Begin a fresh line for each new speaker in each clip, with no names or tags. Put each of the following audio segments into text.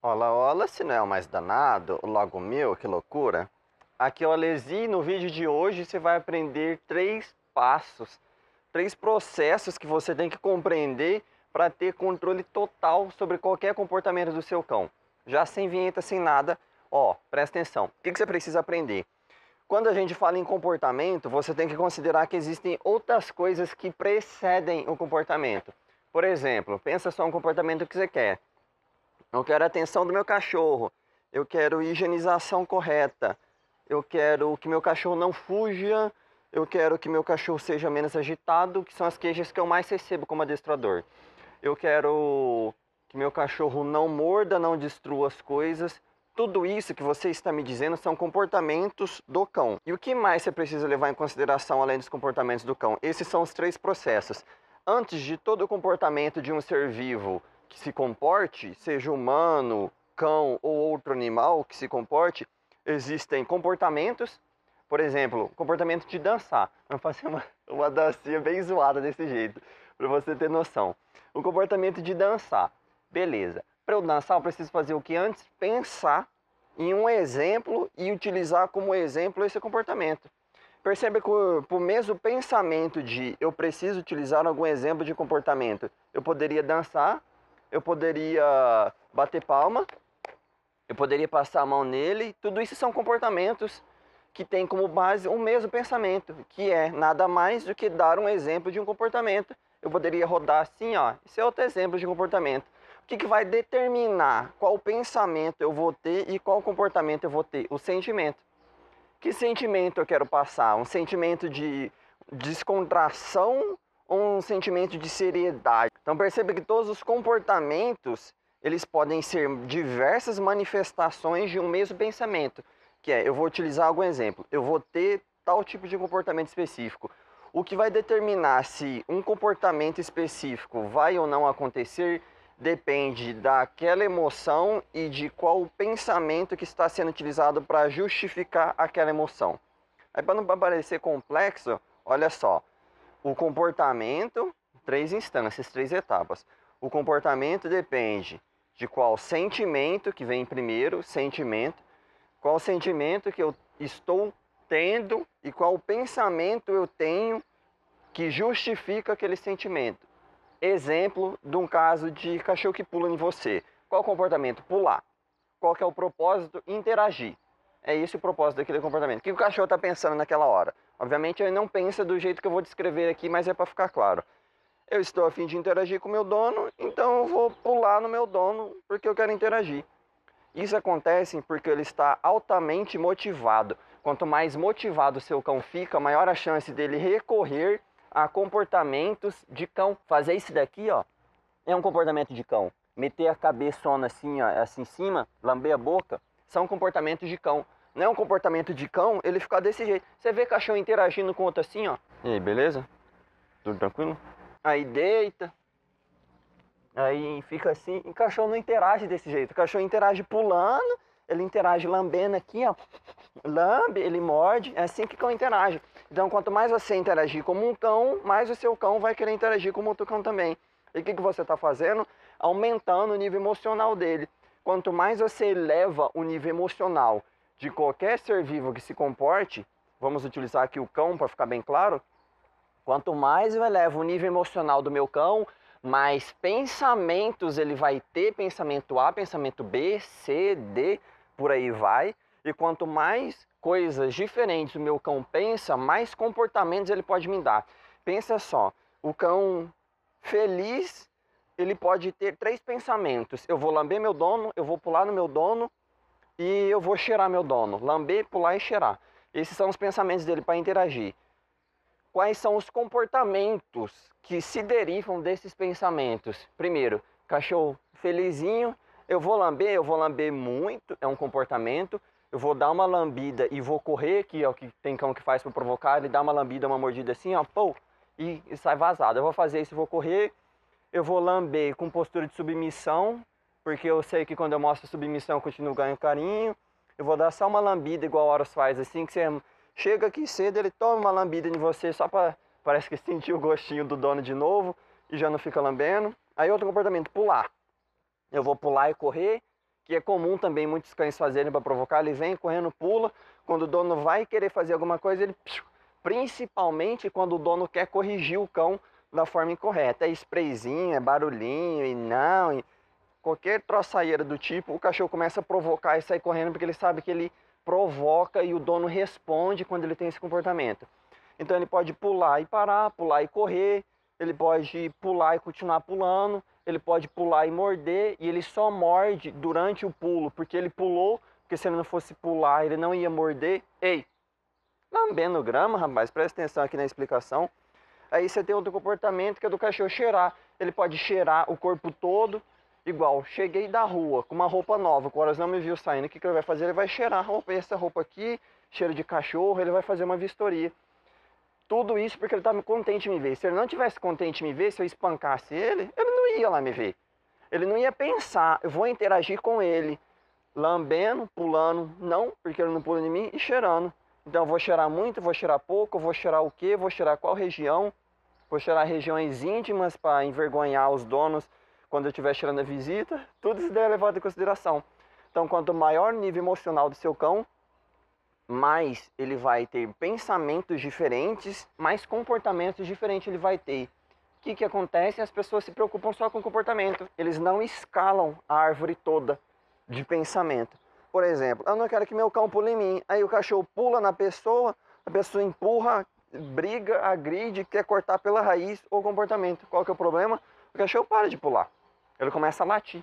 Olá, olá, se não é o mais danado, logo meu, que loucura. Aqui é o Alesi, no vídeo de hoje você vai aprender três passos, três processos que você tem que compreender para ter controle total sobre qualquer comportamento do seu cão. Já sem vinheta, sem nada, ó, presta atenção. O que, que você precisa aprender? Quando a gente fala em comportamento, você tem que considerar que existem outras coisas que precedem o comportamento. Por exemplo, pensa só um comportamento que você quer. Eu quero a atenção do meu cachorro. Eu quero higienização correta. Eu quero que meu cachorro não fuja. Eu quero que meu cachorro seja menos agitado, que são as queixas que eu mais recebo como adestrador. Eu quero que meu cachorro não morda, não destrua as coisas. Tudo isso que você está me dizendo são comportamentos do cão. E o que mais você precisa levar em consideração além dos comportamentos do cão? Esses são os três processos. Antes de todo o comportamento de um ser vivo que se comporte, seja humano, cão ou outro animal que se comporte, existem comportamentos, por exemplo, comportamento de dançar. Vamos fazer uma, uma dancinha bem zoada desse jeito, para você ter noção. O comportamento de dançar, beleza. Para eu dançar, eu preciso fazer o que antes? Pensar em um exemplo e utilizar como exemplo esse comportamento. Percebe que por mesmo pensamento de eu preciso utilizar algum exemplo de comportamento, eu poderia dançar eu poderia bater palma, eu poderia passar a mão nele. Tudo isso são comportamentos que têm como base o mesmo pensamento, que é nada mais do que dar um exemplo de um comportamento. Eu poderia rodar assim, ó, esse é outro exemplo de comportamento. O que, que vai determinar qual pensamento eu vou ter e qual comportamento eu vou ter? O sentimento. Que sentimento eu quero passar? Um sentimento de descontração um sentimento de seriedade. Então perceba que todos os comportamentos eles podem ser diversas manifestações de um mesmo pensamento, que é, eu vou utilizar algum exemplo, eu vou ter tal tipo de comportamento específico. O que vai determinar se um comportamento específico vai ou não acontecer depende daquela emoção e de qual pensamento que está sendo utilizado para justificar aquela emoção. Aí para não parecer complexo, olha só, o comportamento, três instâncias, três etapas. O comportamento depende de qual sentimento que vem primeiro, sentimento, qual sentimento que eu estou tendo e qual pensamento eu tenho que justifica aquele sentimento. Exemplo de um caso de cachorro que pula em você. Qual o comportamento? Pular. Qual que é o propósito? Interagir. É esse o propósito daquele comportamento. O que o cachorro está pensando naquela hora? Obviamente ele não pensa do jeito que eu vou descrever aqui, mas é para ficar claro. Eu estou a fim de interagir com o meu dono, então eu vou pular no meu dono porque eu quero interagir. Isso acontece porque ele está altamente motivado. Quanto mais motivado seu cão fica, maior a chance dele recorrer a comportamentos de cão. Fazer isso daqui, ó, é um comportamento de cão. Meter a cabeçona assim, ó, assim em cima, lamber a boca, são comportamentos de cão. Não é um comportamento de cão ele ficar desse jeito. Você vê cachorro interagindo com outro assim, ó. E aí, beleza? Tudo tranquilo? Aí deita. Aí fica assim. E cachorro não interage desse jeito. O cachorro interage pulando, ele interage lambendo aqui, ó. Lambe, ele morde. É assim que cão interage. Então, quanto mais você interagir como um cão, mais o seu cão vai querer interagir como outro cão também. E o que, que você está fazendo? Aumentando o nível emocional dele. Quanto mais você eleva o nível emocional de qualquer ser vivo que se comporte, vamos utilizar aqui o cão para ficar bem claro, quanto mais eu elevo o nível emocional do meu cão, mais pensamentos ele vai ter, pensamento A, pensamento B, C, D, por aí vai. E quanto mais coisas diferentes o meu cão pensa, mais comportamentos ele pode me dar. Pensa só, o cão feliz, ele pode ter três pensamentos. Eu vou lamber meu dono, eu vou pular no meu dono e eu vou cheirar meu dono. Lamber, pular e cheirar. Esses são os pensamentos dele para interagir. Quais são os comportamentos que se derivam desses pensamentos? Primeiro, cachorro felizinho, eu vou lamber, eu vou lamber muito, é um comportamento. Eu vou dar uma lambida e vou correr, que é o que tem cão que faz para provocar, ele dá uma lambida, uma mordida assim, ó, pô, e, e sai vazado. Eu vou fazer isso, vou correr, eu vou lamber com postura de submissão, porque eu sei que quando eu mostro submissão eu continuo ganhando carinho. Eu vou dar só uma lambida igual o Horus faz, assim que você chega aqui cedo, ele toma uma lambida em você só para parece que sentir o gostinho do dono de novo e já não fica lambendo. Aí outro comportamento, pular. Eu vou pular e correr, que é comum também muitos cães fazerem para provocar, ele vem correndo, pula, quando o dono vai querer fazer alguma coisa, ele principalmente quando o dono quer corrigir o cão da forma incorreta. É sprayzinho, é barulhinho e não, e qualquer troçaieira do tipo, o cachorro começa a provocar e sai correndo porque ele sabe que ele provoca e o dono responde quando ele tem esse comportamento. Então ele pode pular e parar, pular e correr, ele pode pular e continuar pulando, ele pode pular e morder, e ele só morde durante o pulo, porque ele pulou, porque se ele não fosse pular, ele não ia morder. Ei, lambendo grama, rapaz, presta atenção aqui na explicação. Aí você tem outro comportamento que é do cachorro cheirar. Ele pode cheirar o corpo todo, igual, cheguei da rua com uma roupa nova, o Horas não me viu saindo, o que, que ele vai fazer? Ele vai cheirar roupa, essa roupa aqui, cheiro de cachorro, ele vai fazer uma vistoria. Tudo isso porque ele estava contente em me ver. Se ele não tivesse contente em me ver, se eu espancasse ele, ele não ia lá me ver. Ele não ia pensar, eu vou interagir com ele, lambendo, pulando, não, porque ele não pula em mim, e cheirando. Então eu vou cheirar muito, vou cheirar pouco, vou cheirar o quê, vou cheirar qual região, vou cheirar regiões íntimas para envergonhar os donos quando eu estiver cheirando a visita. Tudo isso é levado em consideração. Então, quanto maior o nível emocional do seu cão, mais ele vai ter pensamentos diferentes, mais comportamentos diferentes ele vai ter. O que, que acontece? As pessoas se preocupam só com o comportamento. Eles não escalam a árvore toda de pensamento. Por exemplo, eu não quero que meu cão pule em mim. Aí o cachorro pula na pessoa, a pessoa empurra, briga, agride, quer cortar pela raiz o comportamento. Qual que é o problema? O cachorro para de pular. Ele começa a latir.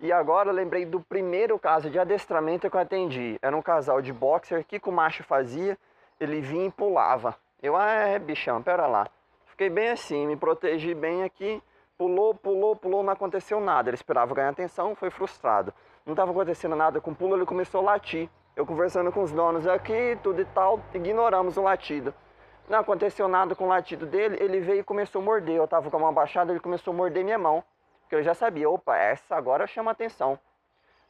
E agora eu lembrei do primeiro caso de adestramento que eu atendi. Era um casal de boxer, o que, que o macho fazia? Ele vinha e pulava. Eu, ah, é, bichão, pera lá. Fiquei bem assim, me protegi bem aqui. Pulou, pulou, pulou, não aconteceu nada. Ele esperava ganhar atenção, foi frustrado. Não estava acontecendo nada com o pulo, ele começou a latir. Eu conversando com os donos aqui, tudo e tal, ignoramos o latido. Não aconteceu nada com o latido dele, ele veio e começou a morder. Eu estava com a mão abaixada, ele começou a morder minha mão que eu já sabia, opa, essa agora chama atenção.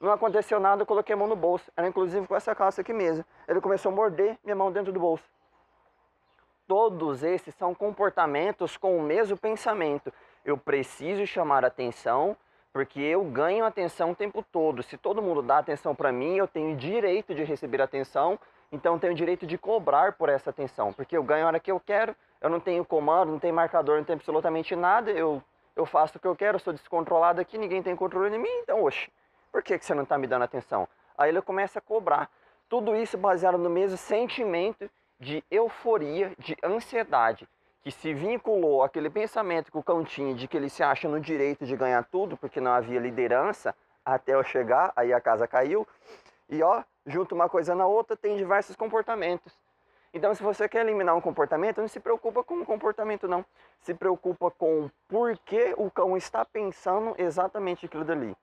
Não aconteceu nada, eu coloquei a mão no bolso. Era inclusive com essa calça aqui mesmo. Ele começou a morder minha mão dentro do bolso. Todos esses são comportamentos com o mesmo pensamento. Eu preciso chamar atenção porque eu ganho atenção o tempo todo. Se todo mundo dá atenção para mim, eu tenho direito de receber atenção, então tenho direito de cobrar por essa atenção, porque eu ganho a hora que eu quero, eu não tenho comando, não tenho marcador, não tenho absolutamente nada, eu eu faço o que eu quero, sou descontrolado aqui, ninguém tem controle de mim, então, oxe, por que, que você não está me dando atenção? Aí ele começa a cobrar. Tudo isso baseado no mesmo sentimento de euforia, de ansiedade, que se vinculou àquele pensamento que o cão tinha de que ele se acha no direito de ganhar tudo, porque não havia liderança até eu chegar, aí a casa caiu. E ó, junto uma coisa na outra, tem diversos comportamentos. Então, se você quer eliminar um comportamento, não se preocupa com o comportamento, não. Se preocupa com o porquê o cão está pensando exatamente aquilo dali.